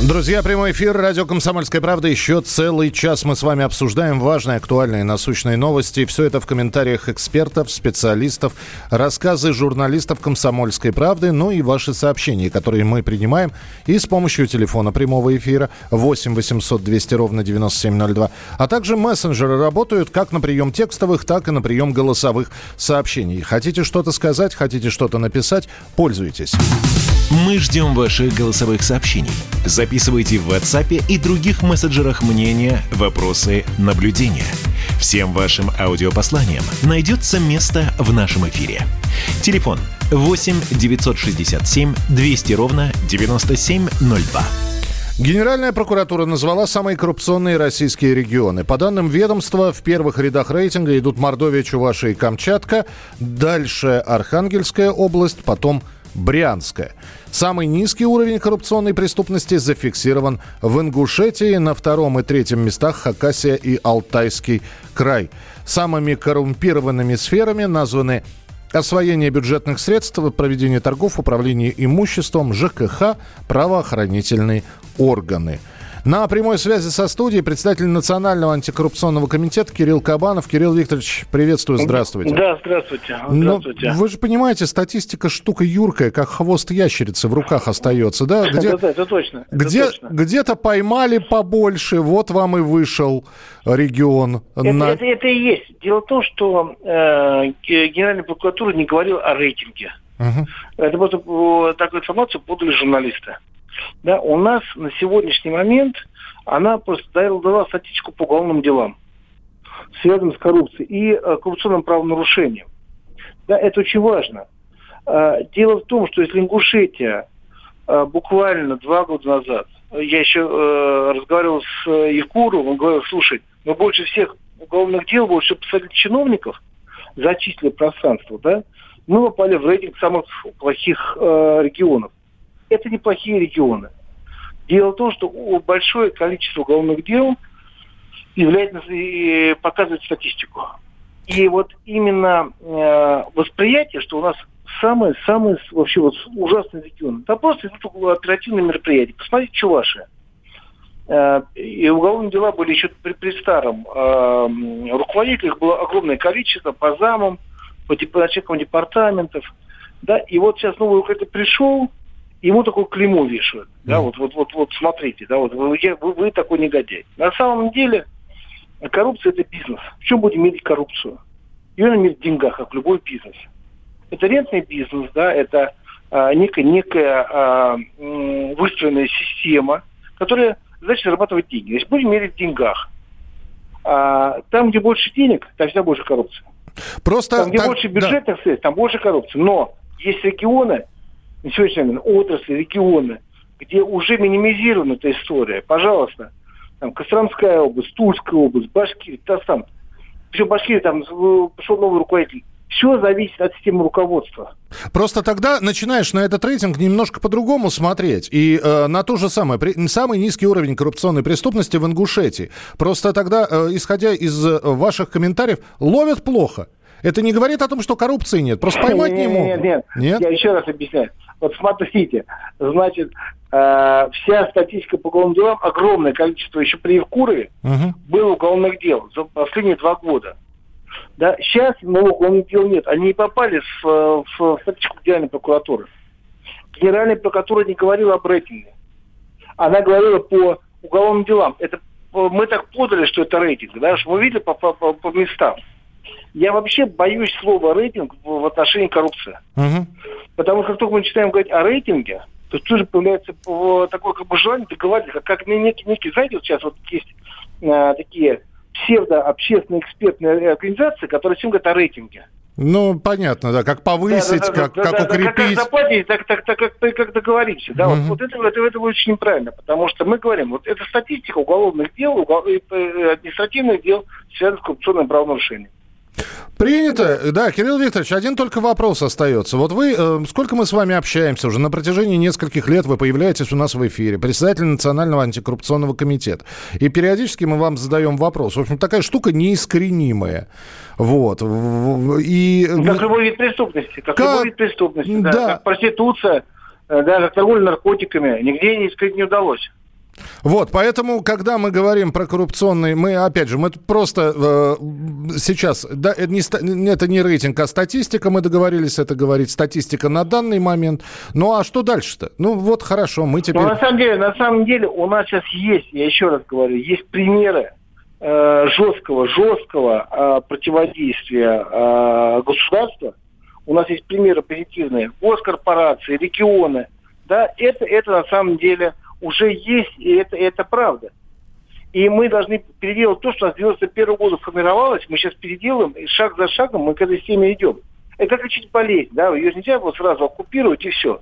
Друзья, прямой эфир радио «Комсомольская правда». Еще целый час мы с вами обсуждаем важные, актуальные, насущные новости. Все это в комментариях экспертов, специалистов, рассказы журналистов «Комсомольской правды», ну и ваши сообщения, которые мы принимаем и с помощью телефона прямого эфира 8 800 200 ровно 9702. А также мессенджеры работают как на прием текстовых, так и на прием голосовых сообщений. Хотите что-то сказать, хотите что-то написать, пользуйтесь. Мы ждем ваших голосовых сообщений. Записывайте в WhatsApp и других мессенджерах мнения, вопросы, наблюдения. Всем вашим аудиопосланиям найдется место в нашем эфире. Телефон 8 967 200 ровно 9702. Генеральная прокуратура назвала самые коррупционные российские регионы. По данным ведомства, в первых рядах рейтинга идут Мордовия, Чувашия и Камчатка. Дальше Архангельская область, потом Брянская. Самый низкий уровень коррупционной преступности зафиксирован в Ингушетии, на втором и третьем местах Хакасия и Алтайский край. Самыми коррумпированными сферами названы освоение бюджетных средств, проведение торгов, управление имуществом, ЖКХ, правоохранительные органы – на прямой связи со студией представитель Национального антикоррупционного комитета Кирилл Кабанов. Кирилл Викторович, приветствую, здравствуйте. Да, здравствуйте. Ну, здравствуйте. Но вы же понимаете, статистика штука юркая, как хвост ящерицы в руках остается, да? Где, это, это точно. Где, это точно. Где-то поймали побольше, вот вам и вышел регион. Это, на... это, это и есть. Дело в том, что э, Генеральная прокуратура не говорила о рейтинге. Угу. Это просто э, такую информацию подали журналисты. Да, у нас на сегодняшний момент она просто дала, статистику по уголовным делам, связанным с коррупцией и э, коррупционным правонарушением. Да, это очень важно. Э, дело в том, что если Ингушетия э, буквально два года назад, я еще э, разговаривал с э, Якуровым, он говорил, слушай, мы больше всех уголовных дел, больше посадили чиновников, зачислили пространство, да, мы попали в рейтинг самых плохих э, регионов это неплохие регионы. Дело в том, что большое количество уголовных дел является, показывает статистику. И вот именно э, восприятие, что у нас самые-самые вообще вот ужасные регионы. Там просто идут оперативные мероприятия. Посмотрите, Чувашия. Э, и уголовные дела были еще при, при старом э, руководителе, их было огромное количество по замам, по начальникам департаментов. Да, и вот сейчас новый руководитель пришел, ему такое клеймо вешают. Да, вот, вот, вот, вот смотрите, да, вот вы, вы, вы такой негодяй. На самом деле коррупция это бизнес. В чем будем мерить коррупцию? Ее надо мерить в деньгах, как любой бизнес. Это рентный бизнес, да, это а, некая, некая а, выстроенная система, которая значит зарабатывать деньги. Значит, будем мерить в деньгах. А, там, где больше денег, там всегда больше коррупции. Просто там, где так, больше бюджетных да. средств, там больше коррупции. Но есть регионы, на сегодняшний момент отрасли, регионы, где уже минимизирована эта история. Пожалуйста, там Костромская область, Тульская область, Башкирия, Татарстан. Все, Башкирия, там пришел новый руководитель. Все зависит от системы руководства. Просто тогда начинаешь на этот рейтинг немножко по-другому смотреть. И э, на то же самое. При, самый низкий уровень коррупционной преступности в Ингушетии. Просто тогда, э, исходя из э, ваших комментариев, ловят плохо. Это не говорит о том, что коррупции нет. Просто поймать нет, не могут. Нет, нет, нет. Я еще раз объясняю. Вот смотрите, значит, э, вся статистика по уголовным делам, огромное количество еще при Евкурове угу. было уголовных дел за последние два года. Да, сейчас новых уголовных дел нет. Они не попали в, в статистику Генеральной прокуратуры. Генеральная прокуратура не говорила об рейтинге. Она говорила по уголовным делам. Это мы так подали, что это рейтинг, да, что мы видели по, по, по местам. Я вообще боюсь слова рейтинг в отношении коррупции. Угу. Потому что как только мы начинаем говорить о рейтинге, то тут же появляется такое как бы желание договориться, как, некий, некий, знаете, вот сейчас вот есть а, такие псевдо-общественные экспертные организации, которые всем говорят о рейтинге. Ну, понятно, да, как повысить, да, да, как, да, как да, укрепить. Как, как заплатить, так, так, так, как, как договоримся. Да, угу. вот, вот это, это, это очень неправильно, потому что мы говорим, вот это статистика уголовных дел, угол, э, административных дел, связанных с коррупционным правонарушением. Принято. Да, Кирилл Викторович, один только вопрос остается. Вот вы, э, сколько мы с вами общаемся уже, на протяжении нескольких лет вы появляетесь у нас в эфире, председатель Национального антикоррупционного комитета. И периодически мы вам задаем вопрос. В общем, такая штука неискоренимая. Вот. И... Как любой вид преступности. Как, как... любой вид преступности, да. да. Как проституция, э, да, как торговля наркотиками. Нигде не искать не удалось. Вот, поэтому, когда мы говорим про коррупционные, мы, опять же, мы просто э, сейчас, да, это не, это не рейтинг, а статистика, мы договорились это говорить, статистика на данный момент. Ну, а что дальше-то? Ну, вот хорошо, мы теперь... Ну, на самом деле, на самом деле, у нас сейчас есть, я еще раз говорю, есть примеры э, жесткого, жесткого э, противодействия э, государства. У нас есть примеры позитивные. Госкорпорации, регионы. Да, это, это на самом деле уже есть, и это, это правда. И мы должны переделать то, что у нас с 91 года формировалось, мы сейчас переделаем, и шаг за шагом мы к этой теме идем. Это как лечить болезнь, да, ее нельзя вот сразу оккупировать и все.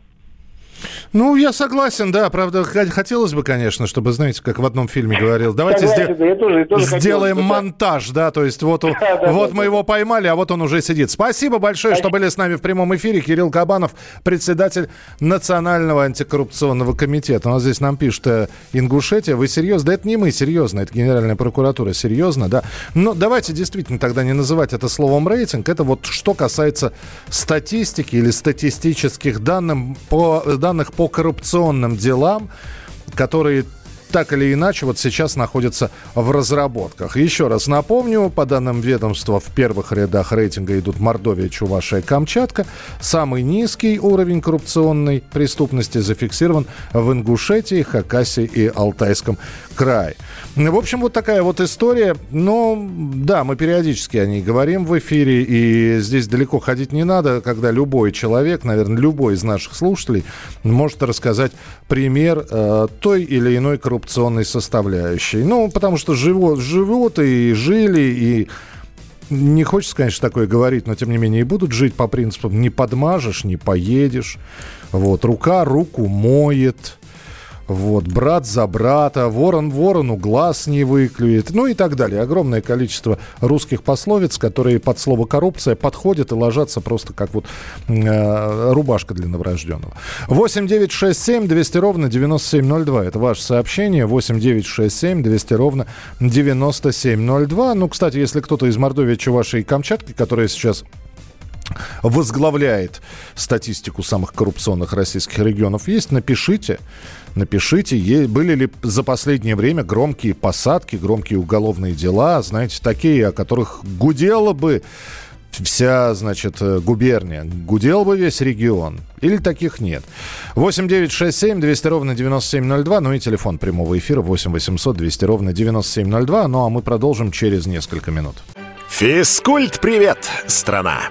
Ну, я согласен, да. Правда, хотелось бы, конечно, чтобы, знаете, как в одном фильме говорил, давайте согласен, сде... я тоже, я тоже сделаем хотел, монтаж, да, то есть вот, вот мы его поймали, а вот он уже сидит. Спасибо большое, что были с нами в прямом эфире. Кирилл Кабанов, председатель Национального антикоррупционного комитета. У нас здесь нам пишет э, Ингушетия. Вы серьезно? Да это не мы, серьезно, это Генеральная прокуратура, серьезно, да. Но давайте действительно тогда не называть это словом рейтинг. Это вот что касается статистики или статистических данных по данных по коррупционным делам, которые так или иначе вот сейчас находятся в разработках. Еще раз напомню, по данным ведомства, в первых рядах рейтинга идут Мордовия, Чувашия, Камчатка. Самый низкий уровень коррупционной преступности зафиксирован в Ингушетии, Хакасии и Алтайском крае. В общем, вот такая вот история. Но да, мы периодически о ней говорим в эфире, и здесь далеко ходить не надо, когда любой человек, наверное, любой из наших слушателей может рассказать пример э, той или иной коррупции коррупционной составляющей. Ну, потому что живут, живут и жили, и не хочется, конечно, такое говорить, но тем не менее и будут жить по принципам не подмажешь, не поедешь. Вот, рука руку моет. Вот, брат за брата, ворон ворону глаз не выклюет, ну и так далее. Огромное количество русских пословиц, которые под слово коррупция подходят и ложатся просто как вот э, рубашка для новорожденного. 8 9 6 7 200 ровно 9702. Это ваше сообщение. 8 9 6 7 200 ровно 9702. Ну, кстати, если кто-то из Мордовии, Чувашии и Камчатки, которые сейчас возглавляет статистику самых коррупционных российских регионов, есть, напишите. Напишите, были ли за последнее время громкие посадки, громкие уголовные дела, знаете, такие, о которых гудела бы вся, значит, э, губерния, гудел бы весь регион. Или таких нет. 8 9 6 7 200 ровно 9702, ну и телефон прямого эфира 8 800 200 ровно 9702. Ну а мы продолжим через несколько минут. Физкульт-привет, страна!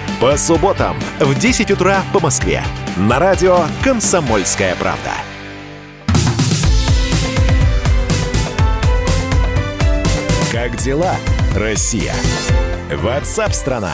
По субботам в 10 утра по Москве. На радио «Комсомольская правда». Как дела, Россия? Ватсап-страна!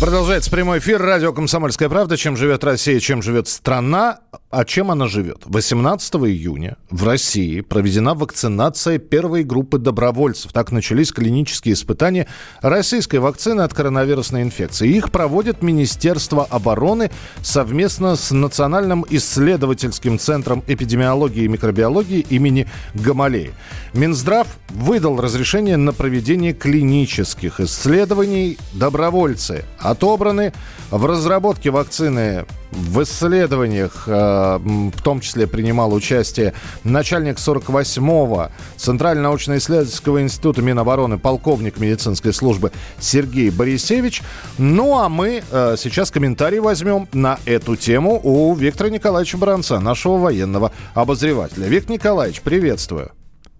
Продолжается прямой эфир. Радио «Комсомольская правда». Чем живет Россия, чем живет страна. А чем она живет? 18 июня в России проведена вакцинация первой группы добровольцев. Так начались клинические испытания российской вакцины от коронавирусной инфекции. Их проводит Министерство обороны совместно с Национальным исследовательским центром эпидемиологии и микробиологии имени Гамалеи. Минздрав выдал разрешение на проведение клинических исследований. Добровольцы отобраны. В разработке вакцины в исследованиях, э, в том числе принимал участие начальник 48-го Центрального научно-исследовательского института Минобороны, полковник медицинской службы Сергей Борисевич. Ну а мы э, сейчас комментарий возьмем на эту тему у Виктора Николаевича Бранца, нашего военного обозревателя. Виктор Николаевич, приветствую.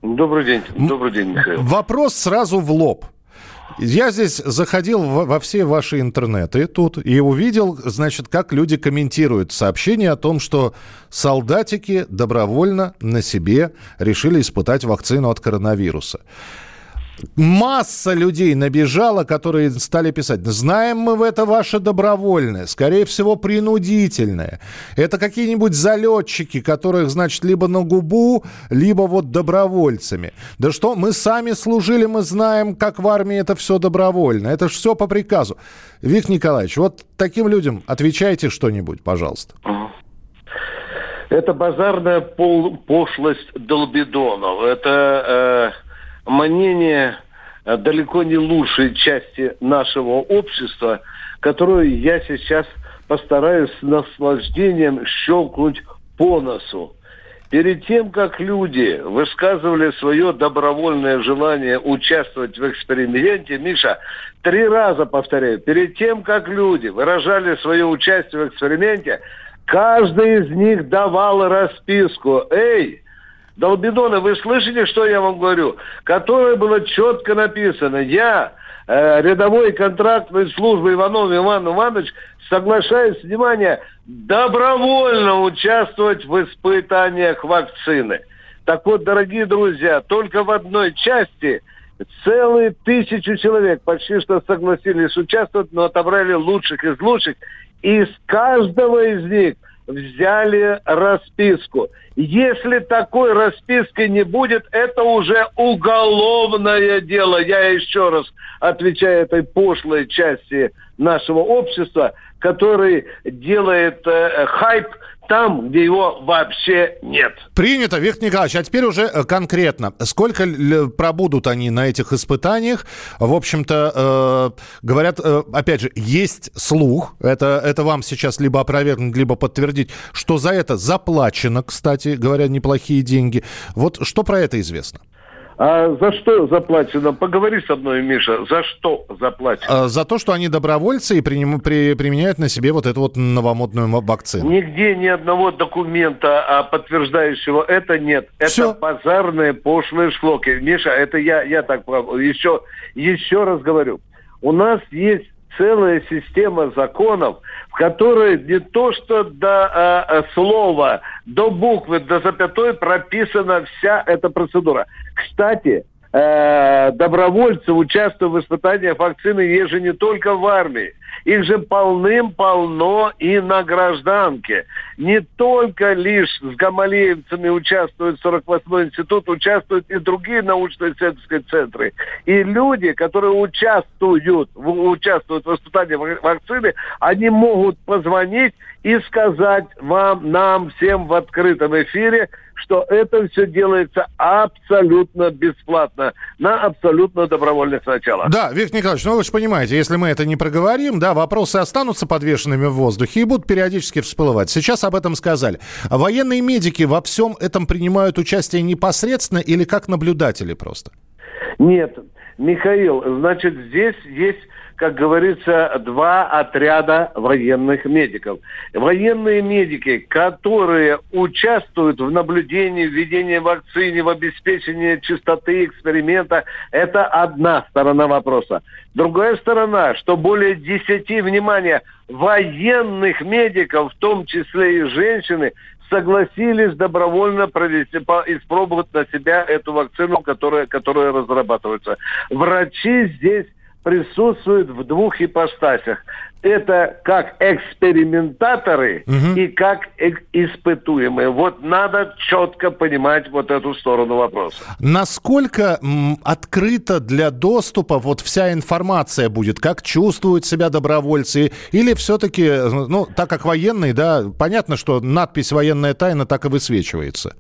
Добрый день. Добрый день, Михаил. Вопрос сразу в лоб. Я здесь заходил во, все ваши интернеты тут и увидел, значит, как люди комментируют сообщение о том, что солдатики добровольно на себе решили испытать вакцину от коронавируса масса людей набежала, которые стали писать, знаем мы в это ваше добровольное, скорее всего, принудительное. Это какие-нибудь залетчики, которых, значит, либо на губу, либо вот добровольцами. Да что, мы сами служили, мы знаем, как в армии это все добровольно. Это же все по приказу. Виктор Николаевич, вот таким людям отвечайте что-нибудь, пожалуйста. Это базарная пол пошлость долбидонов. Это... Э мнение э, далеко не лучшей части нашего общества, которую я сейчас постараюсь с наслаждением щелкнуть по носу. Перед тем, как люди высказывали свое добровольное желание участвовать в эксперименте, Миша, три раза повторяю, перед тем, как люди выражали свое участие в эксперименте, каждый из них давал расписку. Эй, Долбидоны, вы слышите, что я вам говорю? Которое было четко написано. Я, э, рядовой контрактной службы Иванов Иван Иванович, соглашаюсь, внимание, добровольно участвовать в испытаниях вакцины. Так вот, дорогие друзья, только в одной части целые тысячи человек почти что согласились участвовать, но отобрали лучших из лучших. И из каждого из них – взяли расписку. Если такой расписки не будет, это уже уголовное дело. Я еще раз отвечаю этой пошлой части нашего общества, который делает э, хайп там, где его вообще нет. Принято, Виктор Николаевич. А теперь уже э, конкретно. Сколько пробудут они на этих испытаниях? В общем-то, э, говорят, э, опять же, есть слух, это, это вам сейчас либо опровергнуть, либо подтвердить, что за это заплачено, кстати говоря, неплохие деньги. Вот что про это известно? А за что заплачено? Поговори со мной, Миша. За что заплачено? А, за то, что они добровольцы и приним, при, применяют на себе вот эту вот новомодную вакцину. Нигде ни одного документа, а, подтверждающего это нет. Это Все. базарные пошлые шлоки. Миша, это я, я так еще, еще раз говорю. У нас есть целая система законов, в которой не то что до э, слова, до буквы, до запятой прописана вся эта процедура. Кстати, э, добровольцы, участвуя в испытаниях вакцины, есть же не только в армии. Их же полным-полно и на гражданке. Не только лишь с гамалеевцами участвует 48-й институт, участвуют и другие научно-исследовательские центры. И люди, которые участвуют, участвуют в испытании вакцины, они могут позвонить и сказать вам, нам всем в открытом эфире, что это все делается абсолютно бесплатно, на абсолютно добровольных началах. Да, Виктор Николаевич, ну вы же понимаете, если мы это не проговорим, да, вопросы останутся подвешенными в воздухе и будут периодически всплывать. Сейчас об этом сказали. А военные медики во всем этом принимают участие непосредственно или как наблюдатели просто? Нет, Михаил, значит, здесь есть как говорится, два отряда военных медиков. Военные медики, которые участвуют в наблюдении, введении вакцины, в обеспечении чистоты эксперимента, это одна сторона вопроса. Другая сторона, что более десяти, внимания военных медиков, в том числе и женщины, согласились добровольно провести, испробовать на себя эту вакцину, которая, которая разрабатывается. Врачи здесь присутствуют в двух ипостасях. Это как экспериментаторы угу. и как испытуемые. Вот надо четко понимать вот эту сторону вопроса. Насколько открыта для доступа вот вся информация будет? Как чувствуют себя добровольцы? Или все-таки, ну, так как военные, да, понятно, что надпись «военная тайна» так и высвечивается?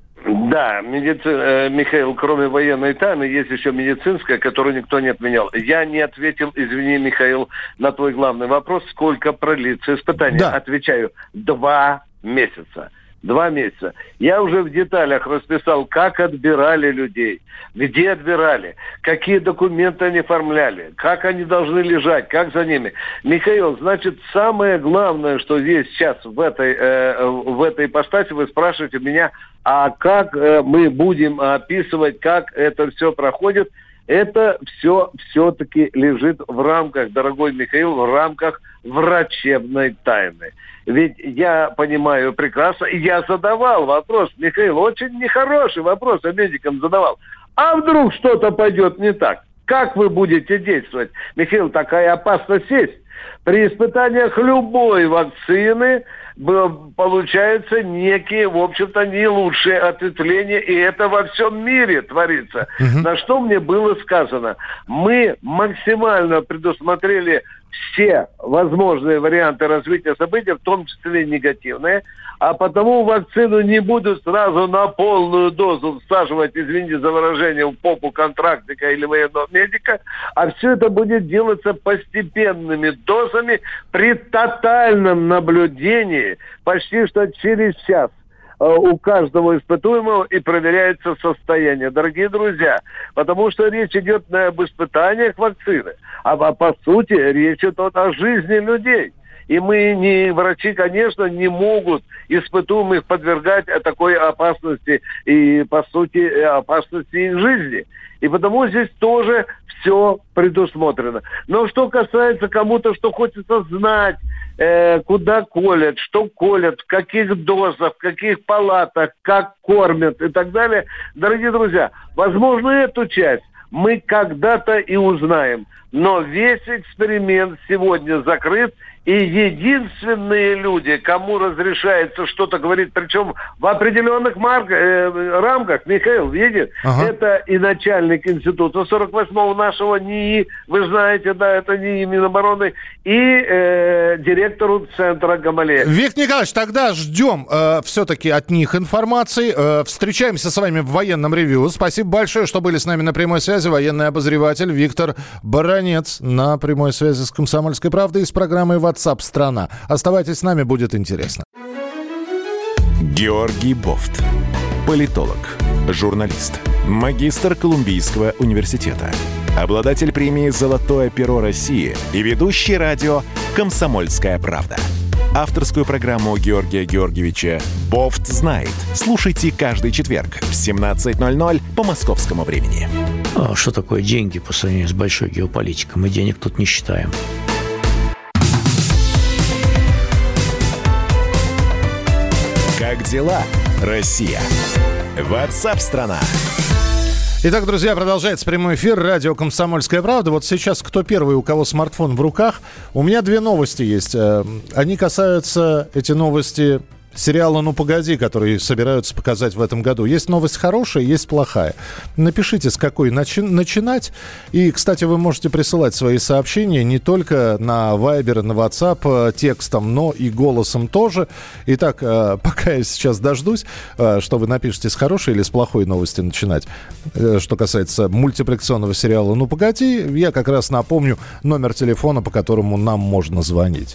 Да, медици... Э, Михаил, кроме военной тайны, есть еще медицинская, которую никто не отменял. Я не ответил, извини, Михаил, на твой главный вопрос, сколько продлится испытание. Да. Отвечаю, два месяца. Два месяца. Я уже в деталях расписал, как отбирали людей, где отбирали, какие документы они оформляли, как они должны лежать, как за ними. Михаил, значит, самое главное, что есть сейчас в этой, э, в этой ипостаси, вы спрашиваете меня, а как э, мы будем описывать, как это все проходит, это все все-таки лежит в рамках, дорогой Михаил, в рамках врачебной тайны. Ведь я понимаю прекрасно, я задавал вопрос, Михаил, очень нехороший вопрос я медикам задавал. А вдруг что-то пойдет не так? Как вы будете действовать? Михаил, такая опасность есть. При испытаниях любой вакцины получается некие, в общем-то, не лучшие ответвления, и это во всем мире творится. Угу. На что мне было сказано? Мы максимально предусмотрели все возможные варианты развития событий, в том числе негативные, а потому вакцину не будут сразу на полную дозу всаживать, извините за выражение, в попу контрактника или военного медика, а все это будет делаться постепенными дозами при тотальном наблюдении почти что через час у каждого испытуемого и проверяется состояние. Дорогие друзья, потому что речь идет не об испытаниях вакцины, а по сути речь идет о жизни людей. И мы, не, врачи, конечно, не могут испытуемых подвергать такой опасности и, по сути, опасности их жизни. И потому здесь тоже все предусмотрено. Но что касается кому-то, что хочется знать, э, куда колят, что колят, в каких дозах, в каких палатах, как кормят и так далее, дорогие друзья, возможно, эту часть мы когда-то и узнаем. Но весь эксперимент сегодня закрыт, и единственные люди, кому разрешается что-то говорить, причем в определенных марк, э, рамках, Михаил, видит, ага. это и начальник института 48-го нашего НИИ, вы знаете, да, это НИИ Минобороны, и э, директору центра Гамалея. Виктор Николаевич, тогда ждем э, все-таки от них информации. Э, встречаемся с вами в военном ревью. Спасибо большое, что были с нами на прямой связи. Военный обозреватель Виктор Баранец на прямой связи с «Комсомольской правдой» из программы «Ватсап». WhatsApp страна. Оставайтесь с нами, будет интересно. Георгий Бофт. Политолог, журналист, магистр Колумбийского университета, обладатель премии «Золотое перо России» и ведущий радио «Комсомольская правда». Авторскую программу Георгия Георгиевича «Бофт знает». Слушайте каждый четверг в 17.00 по московскому времени. А что такое деньги по сравнению с большой геополитикой? Мы денег тут не считаем. Как дела, Россия? Ватсап-страна! Итак, друзья, продолжается прямой эфир. Радио «Комсомольская правда». Вот сейчас кто первый, у кого смартфон в руках? У меня две новости есть. Э, они касаются, эти новости, сериала «Ну, погоди», который собираются показать в этом году. Есть новость хорошая, есть плохая. Напишите, с какой начи- начинать. И, кстати, вы можете присылать свои сообщения не только на Viber, на WhatsApp э, текстом, но и голосом тоже. Итак, э, пока я сейчас дождусь, э, что вы напишете с хорошей или с плохой новости начинать. Что касается мультипликационного сериала «Ну, погоди», я как раз напомню номер телефона, по которому нам можно звонить.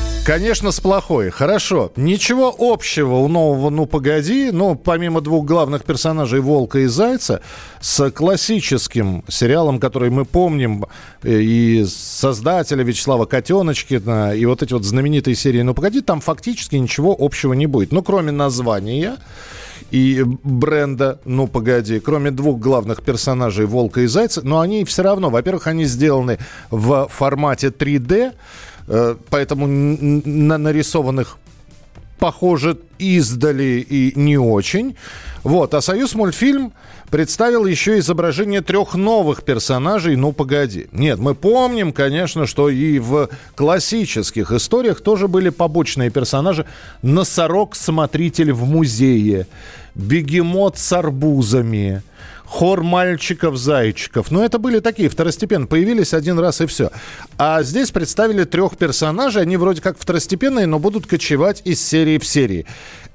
Конечно, с плохой. Хорошо. Ничего общего у нового «Ну, погоди», ну, помимо двух главных персонажей «Волка» и «Зайца», с классическим сериалом, который мы помним, э, и создателя Вячеслава Котеночкина, и вот эти вот знаменитые серии «Ну, погоди», там фактически ничего общего не будет. Ну, кроме названия и бренда «Ну, погоди», кроме двух главных персонажей «Волка» и «Зайца», но они все равно, во-первых, они сделаны в формате 3D, Э, поэтому на нарисованных похоже издали и не очень. Вот. А «Союз мультфильм» представил еще изображение трех новых персонажей «Ну, погоди». Нет, мы помним, конечно, что и в классических историях тоже были побочные персонажи. Носорог-смотритель в музее, бегемот с арбузами, хор мальчиков-зайчиков. Но это были такие второстепенные, появились один раз и все. А здесь представили трех персонажей, они вроде как второстепенные, но будут кочевать из серии в серии.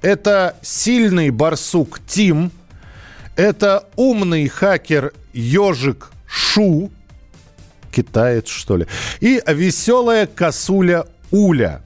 Это сильный барсук Тим, это умный хакер Ежик Шу, китаец что ли, и веселая косуля Уля –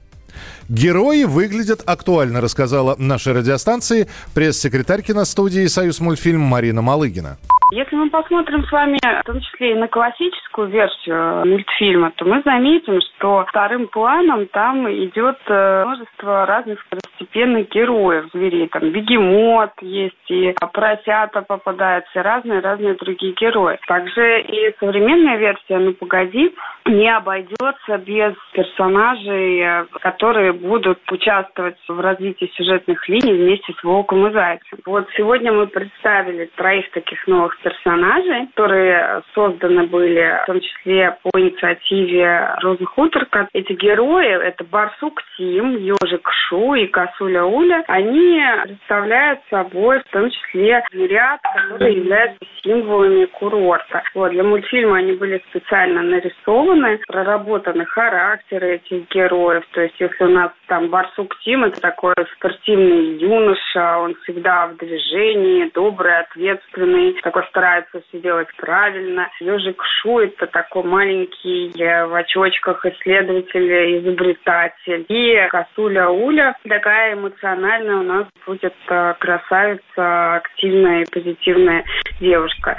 Герои выглядят актуально, рассказала нашей радиостанции пресс-секретарь киностудии «Союз мультфильм» Марина Малыгина. Если мы посмотрим с вами, в том числе и на классическую версию мультфильма, то мы заметим, что вторым планом там идет э, множество разных второстепенных героев зверей. Там бегемот есть, и поросята попадаются, разные-разные другие герои. Также и современная версия «Ну, погоди» не обойдется без персонажей, которые будут участвовать в развитии сюжетных линий вместе с Волком и Зайцем. Вот сегодня мы представили троих таких новых персонажей, которые созданы были в том числе по инициативе Розы Хуторка. Эти герои, это Барсук Тим, Ежик Шу и Косуля Уля, они представляют собой в том числе зверят, которые являются символами курорта. Вот, для мультфильма они были специально нарисованы, проработаны характеры этих героев. То есть, если у нас там Барсук Тим, это такой спортивный юноша, он всегда в движении, добрый, ответственный, такой старается все делать правильно. Ежик Шу – это такой маленький э, в очочках исследователь, изобретатель. И Косуля Уля такая эмоциональная у нас будет э, красавица, активная и позитивная девушка.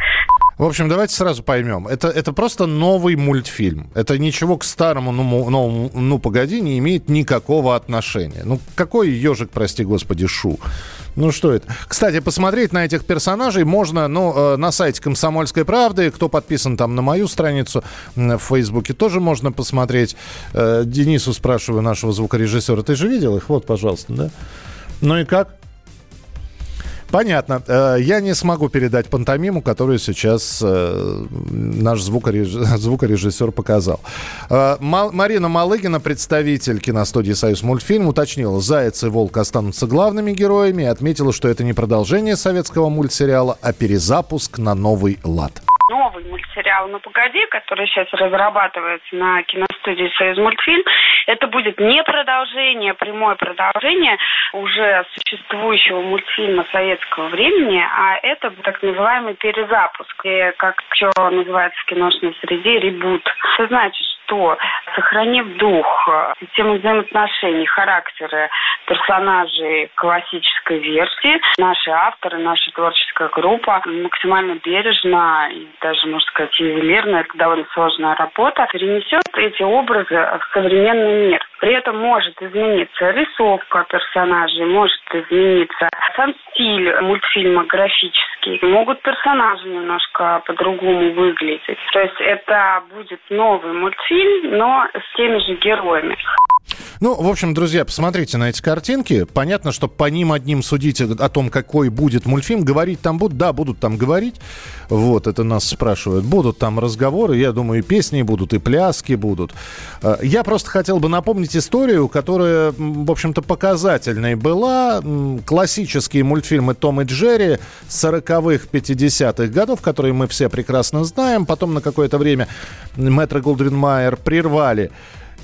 В общем, давайте сразу поймем. Это, это просто новый мультфильм. Это ничего к старому, ну, новому, ну, погоди, не имеет никакого отношения. Ну, какой ежик, прости господи, Шу? Ну что это? Кстати, посмотреть на этих персонажей можно ну, э, на сайте «Комсомольской правды». Кто подписан там на мою страницу в Фейсбуке, тоже можно посмотреть. Э, Денису спрашиваю, нашего звукорежиссера, ты же видел их? Вот, пожалуйста, да? Ну и как? Понятно. Э, я не смогу передать пантомиму, которую сейчас э, наш звукорежиссер, звукорежиссер показал. Э, Марина Малыгина, представитель киностудии «Союз мультфильм», уточнила, «Заяц и волк останутся главными героями» и отметила, что это не продолжение советского мультсериала, а перезапуск на новый лад новый мультсериал «Ну погоди», который сейчас разрабатывается на киностудии «Союз мультфильм», это будет не продолжение, прямое продолжение уже существующего мультфильма советского времени, а это так называемый перезапуск, и, как еще называется в киношной среде, ребут. Это значит, что, сохранив дух, систему взаимоотношений, характеры персонажей классической версии, наши авторы, наша творческая группа максимально бережно и даже, можно сказать, ювелирно, это довольно сложная работа, перенесет эти образы в современный мир. При этом может измениться рисовка персонажей, может измениться сам стиль мультфильма графический. Могут персонажи немножко по-другому выглядеть. То есть это будет новый мультфильм, но с теми же героями. Ну, в общем, друзья, посмотрите на эти картинки. Понятно, что по ним одним судить о том, какой будет мультфильм, говорить там будут. Да, будут там говорить. Вот, это нас спрашивают. Будут там разговоры, я думаю, и песни будут, и пляски будут. Э, я просто хотел бы напомнить историю, которая, в общем-то, показательной была. Классические мультфильмы «Том и Джерри» 40-х, 50-х годов, которые мы все прекрасно знаем. Потом на какое-то время Мэтр Голдрин Майер прервали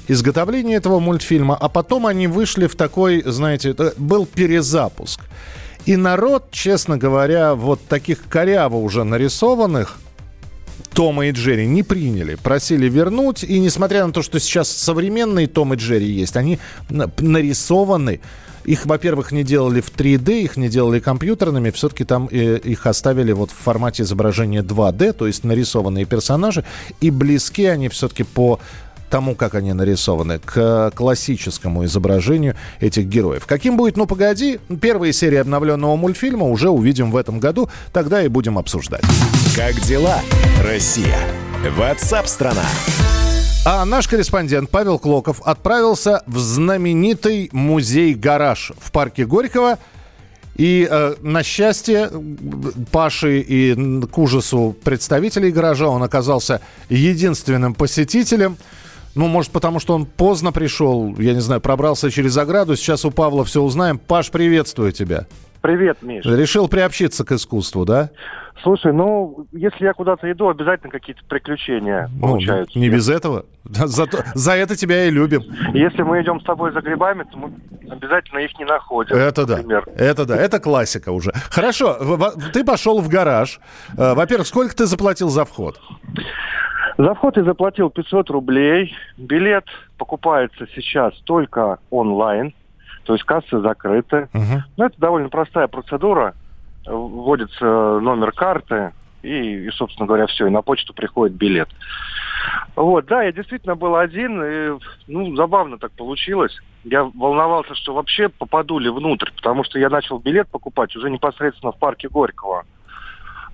изготовления этого мультфильма, а потом они вышли в такой, знаете, был перезапуск. И народ, честно говоря, вот таких коряво уже нарисованных Тома и Джерри не приняли. Просили вернуть. И несмотря на то, что сейчас современные Том и Джерри есть, они нарисованы. Их, во-первых, не делали в 3D, их не делали компьютерными, все-таки там э, их оставили вот в формате изображения 2D, то есть нарисованные персонажи, и близки они все-таки по тому, как они нарисованы, к классическому изображению этих героев. Каким будет «Ну, погоди», первые серии обновленного мультфильма уже увидим в этом году, тогда и будем обсуждать. Как дела, Россия? Ватсап-страна! А наш корреспондент Павел Клоков отправился в знаменитый музей-гараж в парке Горького – и э, на счастье Паши и к ужасу представителей гаража он оказался единственным посетителем. Ну, может, потому что он поздно пришел, я не знаю, пробрался через ограду. Сейчас у Павла все узнаем. Паш, приветствую тебя. Привет, Миш. Решил приобщиться к искусству, да? Слушай, ну, если я куда-то иду, обязательно какие-то приключения ну, получаются. Не без этого. За, за это тебя и любим. Если мы идем с тобой за грибами, то мы обязательно их не находим. Это например. да. Это да. Это классика уже. Хорошо. Ты пошел в гараж. Э, во-первых, сколько ты заплатил за вход? За вход я заплатил 500 рублей. Билет покупается сейчас только онлайн, то есть кассы закрыты. Мгм. Ну, это довольно простая процедура. Вводится номер карты, и, и, собственно говоря, все, и на почту приходит билет. Вот, да, я действительно был один, и, ну, забавно так получилось. Я волновался, что вообще попаду ли внутрь, потому что я начал билет покупать уже непосредственно в парке Горького.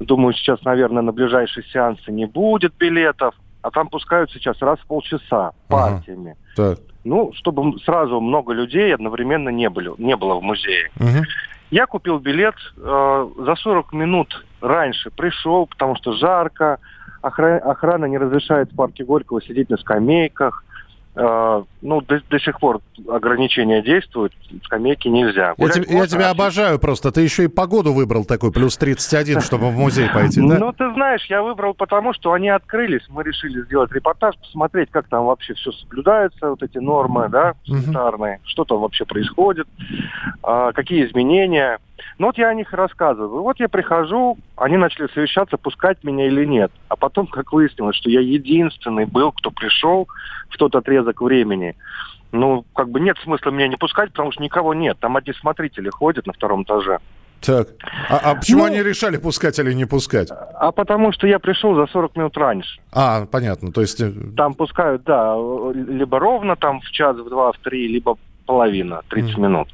Думаю, сейчас, наверное, на ближайшие сеансы не будет билетов, а там пускают сейчас раз в полчаса партиями. Так. Ну, чтобы сразу много людей одновременно не, были, не было в музее. Мгм. Я купил билет э, за 40 минут раньше. Пришел, потому что жарко. Охра- охрана не разрешает в парке Горького сидеть на скамейках. Э, ну, до, до сих пор ограничения действуют. Скамейки нельзя. Я, Гулять теб- я можно, тебя а обожаю просто. Ты еще и погоду выбрал такой, плюс 31, чтобы в музей пойти, да? Ну, ты знаешь, я выбрал потому, что они открылись. Мы решили сделать репортаж, посмотреть, как там вообще все соблюдается, вот эти нормы, да, санитарные, что там вообще происходит, а, какие изменения. Ну, вот я о них рассказываю. Вот я прихожу, они начали совещаться, пускать меня или нет. А потом, как выяснилось, что я единственный был, кто пришел в тот отрезок времени. Ну, как бы нет смысла меня не пускать, потому что никого нет. Там одни смотрители ходят на втором этаже. Так. А, а почему Ну- они решали, пускать или не пускать? А потому что я пришел за 40 минут раньше. А, понятно. То есть... э, Там пускают, да, либо ровно там в час, в два, в три, либо половина, 30 минут.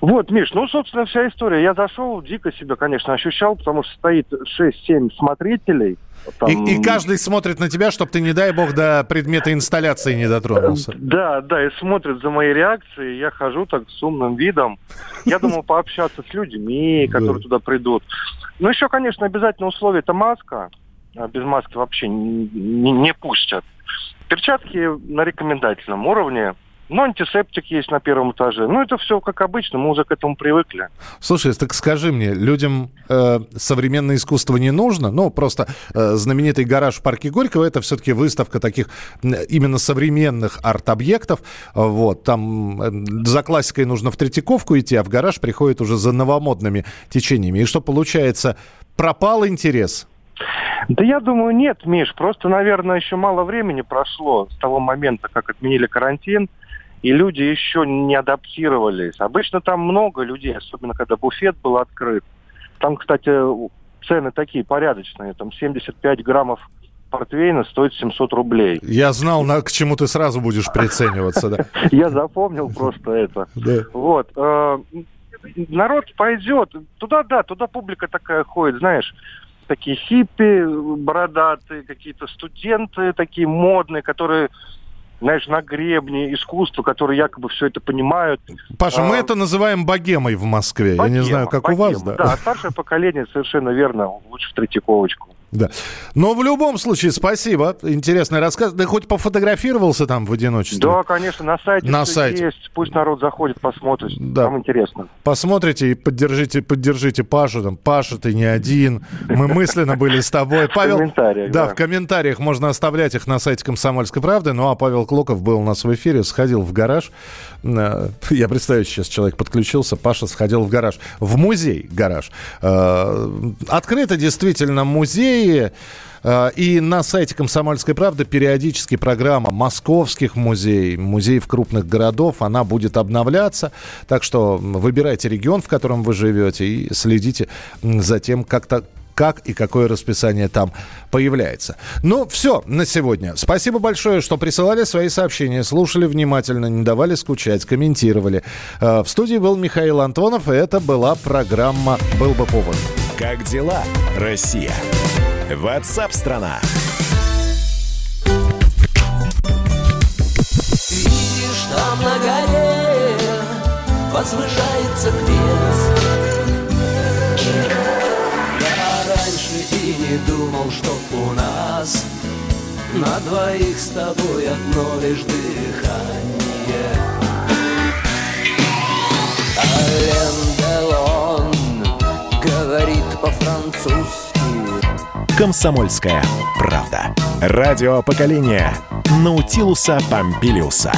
Вот, Миш, ну, собственно, вся история. Я зашел, дико себя, конечно, ощущал, потому что стоит 6-7 смотрителей. Там- И, и каждый смотрит на тебя, чтобы ты, не дай бог, до предмета инсталляции не дотронулся. Да, да, и смотрят за моей реакцией. Я хожу так с умным видом. Я думал пообщаться с людьми, которые туда придут. Ну, еще, конечно, обязательно условие это маска. А Без маски вообще не- не пустят. Перчатки на рекомендательном уровне. Ну, антисептик есть на первом этаже. Ну, это все как обычно, мы уже к этому привыкли. Слушай, так скажи мне, людям э, современное искусство не нужно? Ну, просто э, знаменитый гараж в парке Горького это все-таки выставка таких м, именно современных арт-объектов. Э, Вот, там э, за классикой нужно в Третьяковку идти, а в гараж приходит уже за новомодными течениями. И что получается? Пропал интерес? Да я думаю, нет, Миш, просто, наверное, еще мало времени прошло с того момента, как отменили карантин, и люди еще не адаптировались. Обычно там много людей, особенно когда буфет был открыт. Там, кстати, цены такие порядочные, там 75 граммов портвейна стоит 700 рублей. Я знал, на, к чему ты сразу будешь прицениваться. Да. Я запомнил просто это. Вот. э, Народ пойдет. Туда, да, туда публика такая ходит, знаешь, такие хиппи бородатые, какие-то студенты такие модные, которые, знаешь, на гребне искусства, которые якобы все это понимают. Паша, мы А, это называем богемой в Москве. Я не Богема, знаю, как у вас, богема. да. Да, старшее поколение совершенно верно, лучше в Третьяковочку. Да. Но в любом случае, спасибо. Интересный рассказ. Ты хоть пофотографировался там в одиночестве? Да, конечно, на сайте На сайте. есть. Пусть народ заходит, посмотрит. Да. Там интересно. Посмотрите и поддержите, поддержите Пашу. Там, Паша, ты не один. Мы мысленно были с тобой. Павел, комментариях, да, да. в комментариях можно оставлять их на сайте «Комсомольской правды». Ну, а Павел Клоков был у нас в эфире, сходил в гараж. Э, Я представляю, сейчас человек подключился. Паша сходил в гараж. В музей гараж. Э, Открыто действительно музеи. Э, И на сайте «Комсомольской правды» периодически программа московских музеев, музеев крупных городов, она будет обновляться. Так что выбирайте регион, в котором вы живете, и следите за тем, как-то как и какое расписание там появляется. Ну, все на сегодня. Спасибо большое, что присылали свои сообщения, слушали внимательно, не давали скучать, комментировали. Э, В студии был Михаил Антонов, и это была программа «Был бы повод». Как дела, Россия? Ватсап-страна! Видишь, там на горе возвышается крест. Я раньше и не думал, что у нас на двоих с тобой одно лишь дыхание. Ален Делон говорит по-французски. Комсомольская правда. Радио поколения Наутилуса Помпилиуса.